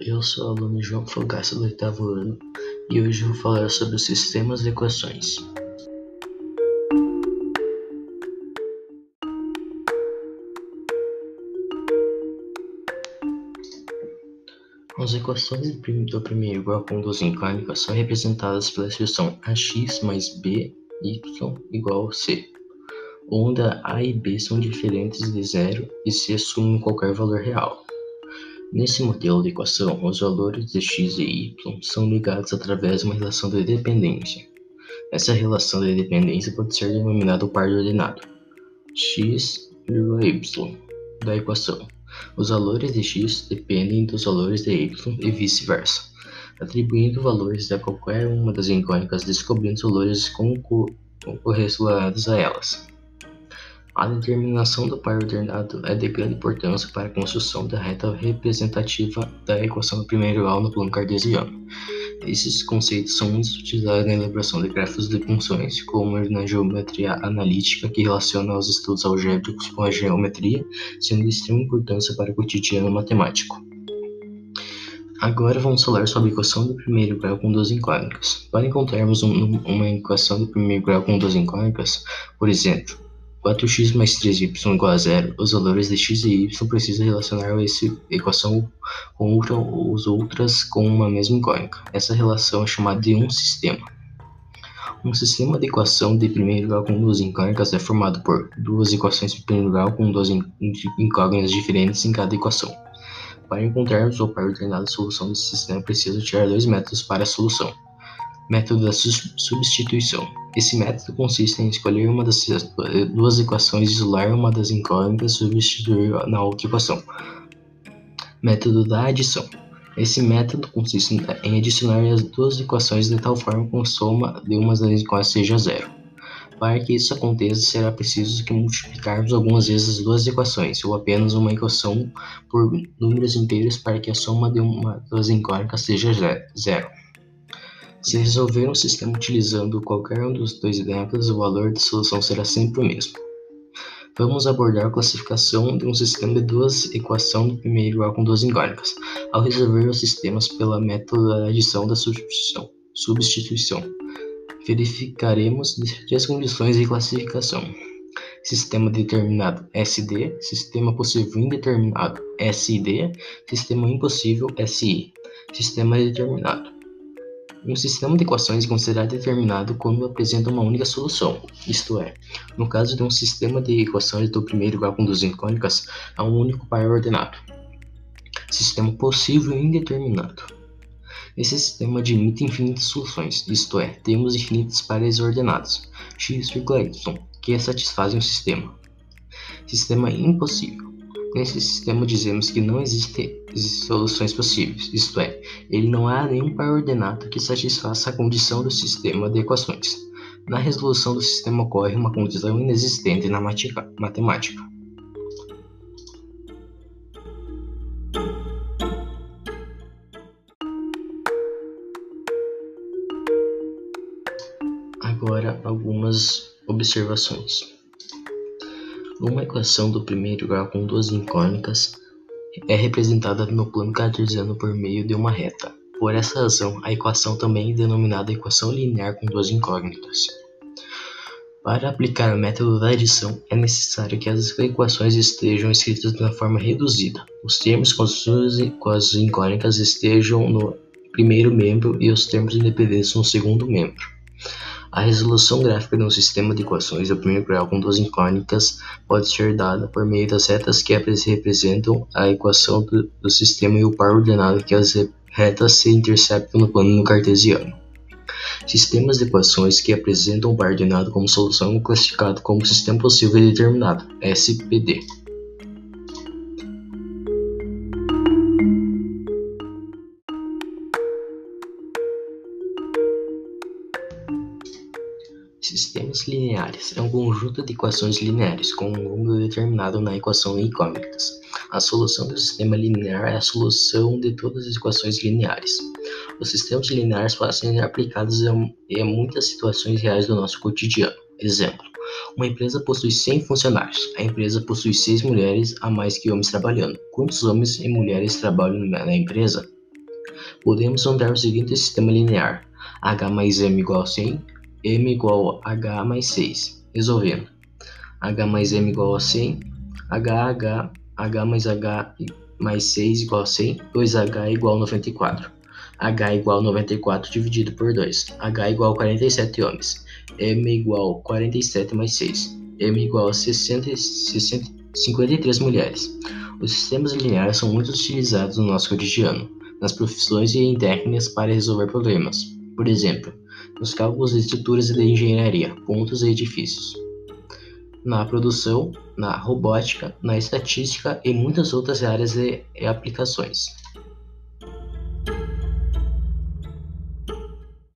eu sou o aluno João Fogaça do oitavo ano e hoje vou falar sobre os sistemas de equações. As equações do primeiro grau com duas incógnitas são representadas pela expressão ax mais b y igual a c, onde a e b são diferentes de zero e se assumem qualquer valor real. Nesse modelo de equação, os valores de x e y são ligados através de uma relação de dependência. Essa relação de dependência pode ser denominada o par de ordenado x, y da equação. Os valores de x dependem dos valores de y e vice-versa. Atribuindo valores a qualquer uma das incógnitas, descobrindo valores correlacionados a elas. A determinação do par ordenado é de grande importância para a construção da reta representativa da equação do primeiro grau no plano cartesiano. Esses conceitos são muito utilizados na elaboração de gráficos de funções, como na geometria analítica, que relaciona os estudos algébricos com a geometria, sendo de extrema importância para o cotidiano matemático. Agora vamos falar sobre a equação do primeiro grau com duas incógnitas. Para encontrarmos um, uma equação do primeiro grau com duas incógnitas, por exemplo, 4x mais 3y igual a zero, os valores de x e y precisam relacionar essa equação com outra, os outras com uma mesma incógnita. Essa relação é chamada de um sistema. Um sistema de equação de primeiro grau com duas incógnitas é formado por duas equações de primeiro grau com duas incógnitas diferentes em cada equação. Para encontrarmos o par ordenado da solução desse sistema, é preciso tirar dois métodos para a solução. Método da substituição. Esse método consiste em escolher uma das duas equações, isolar uma das incógnitas e substituir na outra equação. Método da adição. Esse método consiste em adicionar as duas equações de tal forma que a soma de uma das incógnitas seja zero. Para que isso aconteça, será preciso que multiplicarmos algumas vezes as duas equações, ou apenas uma equação por números inteiros para que a soma de uma das incógnitas seja zero. Se resolver um sistema utilizando qualquer um dos dois métodos, o valor de solução será sempre o mesmo. Vamos abordar a classificação de um sistema de duas equações do primeiro grau com duas incógnitas, ao resolver os sistemas pela método da adição da substituição. substituição. Verificaremos três condições de classificação. Sistema determinado SD, sistema possível indeterminado SID, sistema impossível SI. Sistema determinado. Um sistema de equações é considerado determinado quando apresenta uma única solução, isto é, no caso de um sistema de equações do primeiro grau duas incógnitas, há um único par ordenado. Sistema possível indeterminado. Esse sistema admite infinitas soluções, isto é, temos infinitos pares ordenados, x, y, que satisfazem o sistema. Sistema impossível. Nesse sistema dizemos que não existem soluções possíveis, isto é, ele não há nenhum par ordenado que satisfaça a condição do sistema de equações. Na resolução do sistema ocorre uma condição inexistente na matemática. Agora algumas observações. Uma equação do primeiro grau com duas incógnicas é representada no plano cartesiano por meio de uma reta. Por essa razão, a equação também é denominada equação linear com duas incógnitas. Para aplicar o método da adição, é necessário que as equações estejam escritas de uma forma reduzida. Os termos com as incógnitas estejam no primeiro membro e os termos independentes no segundo membro. A resolução gráfica de um sistema de equações do primeiro grau com duas incógnitas pode ser dada por meio das retas que representam a equação do, do sistema e o par ordenado que as retas se interceptam no plano cartesiano. Sistemas de equações que apresentam um par ordenado como solução é classificado como sistema possível e determinado, SPD. Sistemas lineares é um conjunto de equações lineares com um número determinado na equação incógnitas. A solução do sistema linear é a solução de todas as equações lineares. Os sistemas lineares podem ser aplicados em muitas situações reais do nosso cotidiano. Exemplo: uma empresa possui 100 funcionários. A empresa possui 6 mulheres a mais que homens trabalhando. Quantos homens e mulheres trabalham na empresa? podemos andar o seguinte sistema linear: h mais m igual a 100, m igual a h mais 6. Resolvendo. h mais m igual a 100, h, h, h mais h mais 6 igual a 100, 2h igual a 94. h igual a 94 dividido por 2. h igual a 47 homens. m igual a 47 mais 6. m igual a 60, 60, 53 mulheres. Os sistemas lineares são muito utilizados no nosso cotidiano, nas profissões e em técnicas para resolver problemas. Por exemplo, nos cálculos de estruturas e de engenharia, pontos e edifícios. Na produção, na robótica, na estatística e muitas outras áreas e aplicações.